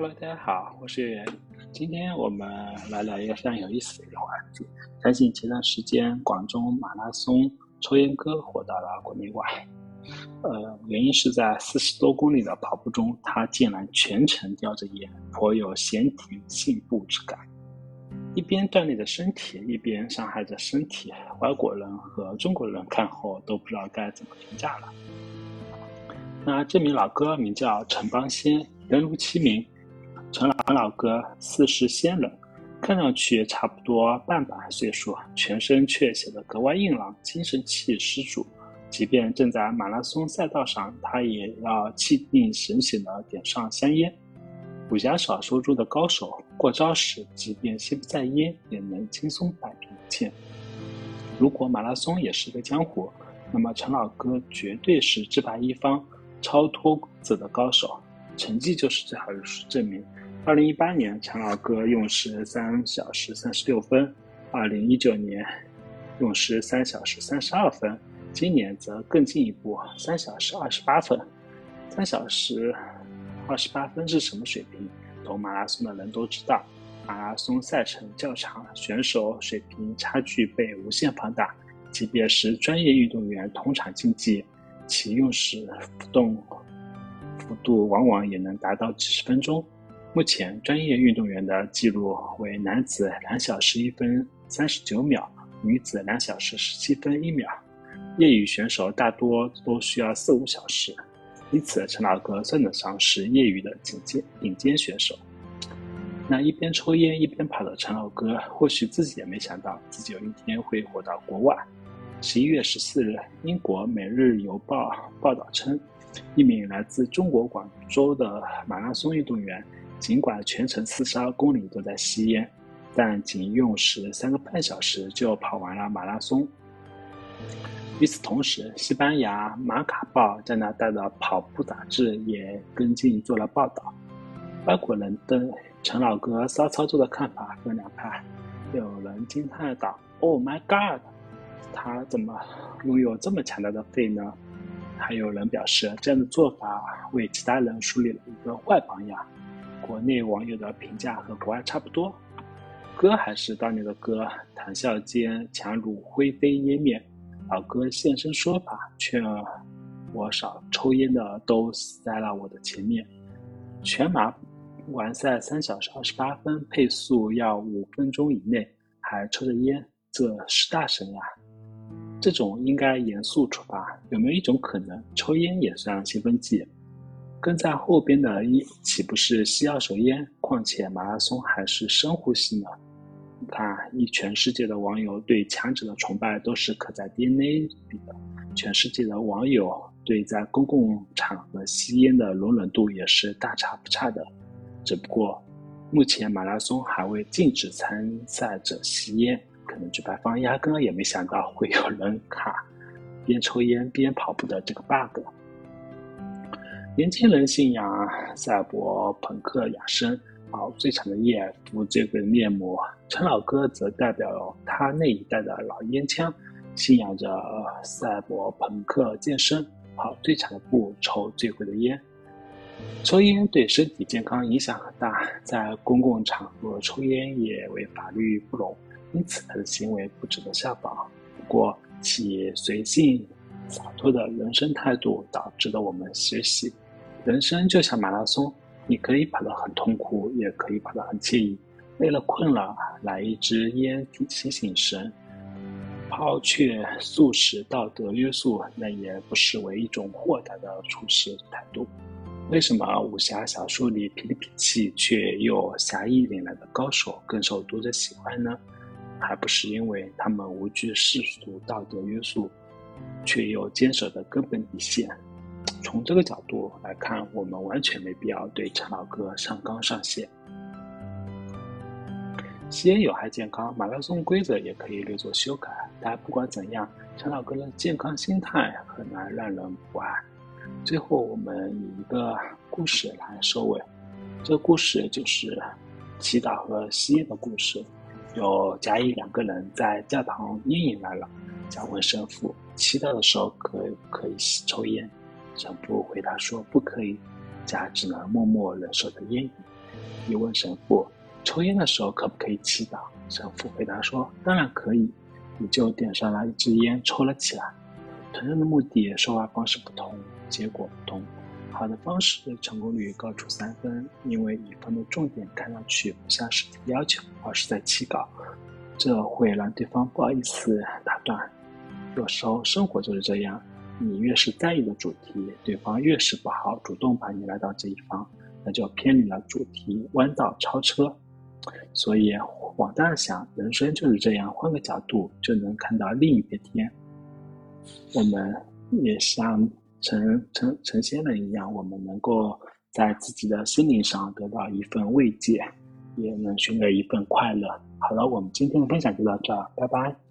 Hello，大家好，我是袁。今天我们来聊一个非常有意思的一个话题。相信前段时间广州马拉松抽烟哥火到了国内外，呃，原因是在四十多公里的跑步中，他竟然全程叼着烟，颇有闲庭信步之感。一边锻炼着身体，一边伤害着身体。外国人和中国人看后都不知道该怎么评价了。那这名老哥名叫陈邦先，人如其名。陈老老哥四十鲜冷，看上去差不多半百岁数，全身却显得格外硬朗，精神气十足。即便正在马拉松赛道上，他也要气定神闲地点上香烟。武侠小说中的高手，过招时即便心不在焉，也能轻松摆平一切。如果马拉松也是个江湖，那么陈老哥绝对是制霸一方、超脱规则的高手，成绩就是最好的证明。二零一八年，陈老哥用时三小时三十六分；二零一九年，用时三小时三十二分；今年则更进一步，三小时二十八分。三小时二十八分是什么水平？懂马拉松的人都知道，马拉松赛程较长，选手水平差距被无限放大。即便是专业运动员同场竞技，其用时浮动幅度往往也能达到几十分钟。目前，专业运动员的记录为男子两小时一分三十九秒，女子两小时十七分一秒。业余选手大多都需要四五小时，因此陈老哥算得上是业余的顶尖顶尖选手。那一边抽烟一边跑的陈老哥，或许自己也没想到自己有一天会火到国外。十一月十四日，英国《每日邮报》报道称，一名来自中国广州的马拉松运动员。尽管全程四十二公里都在吸烟，但仅用时三个半小时就跑完了马拉松。与此同时，西班牙《马卡报》加拿大的跑步杂志也跟进做了报道。外国人对陈老哥骚操作的看法分两派，有人惊叹道：“Oh my God，他怎么拥有这么强大的肺呢？”还有人表示，这样的做法为其他人树立了一个坏榜样。国内网友的评价和国外差不多，哥还是当年的哥，谈笑间强如灰飞烟灭。老哥现身说法，劝我少抽烟的都死在了我的前面。全马完赛三小时二十八分，配速要五分钟以内，还抽着烟，这是大神呀！这种应该严肃处罚。有没有一种可能，抽烟也算兴奋剂？跟在后边的一岂不是吸二手烟？况且马拉松还是深呼吸呢。你看，一全世界的网友对强者的崇拜都是刻在 DNA 里的。全世界的网友对在公共场合吸烟的容忍度也是大差不差的。只不过，目前马拉松还未禁止参赛者吸烟，可能举办方压根也没想到会有人卡边抽烟边跑步的这个 bug。年轻人信仰赛博朋克养生，啊，最长的夜服这个面膜。陈老哥则代表他那一代的老烟枪，信仰着赛博朋克健身，跑最长的步，抽最贵的烟。抽烟对身体健康影响很大，在公共场合抽烟也为法律不容，因此他的行为不值得效仿。不过其随性。洒脱的人生态度导致了我们学习。人生就像马拉松，你可以跑得很痛苦，也可以跑得很惬意。累了困了，来一支烟提醒神。抛却素食道德约束，那也不失为一种豁达的处事态度。为什么武侠小说里痞里痞气却又侠义凛然的高手更受读者喜欢呢？还不是因为他们无惧世俗道德约束。却又坚守的根本底线。从这个角度来看，我们完全没必要对陈老哥上纲上线。吸烟有害健康，马拉松规则也可以略作修改。但不管怎样，陈老哥的健康心态很难让人不爱。最后，我们以一个故事来收尾。这个故事就是祈祷和吸烟的故事。有甲乙两个人在教堂烟瘾来了。想问神父，祈祷的时候可可以抽烟？神父回答说不可以，甲只能默默忍受着烟瘾。又问神父：“抽烟的时候可不可以祈祷？”神父回答说：“当然可以。”你就点上了一支烟，抽了起来。同样的目的，说话方式不同，结果不同。好的方式成功率高出三分，因为乙方的重点看上去不像是提要求，而是在祈祷，这会让对方不好意思打断。有时候生活就是这样，你越是在意的主题，对方越是不好主动把你拉到这一方，那就偏离了主题，弯道超车。所以，往大了想，人生就是这样，换个角度就能看到另一片天。我们也像成成成仙人一样，我们能够在自己的心灵上得到一份慰藉，也能寻得一份快乐。好了，我们今天的分享就到这，拜拜。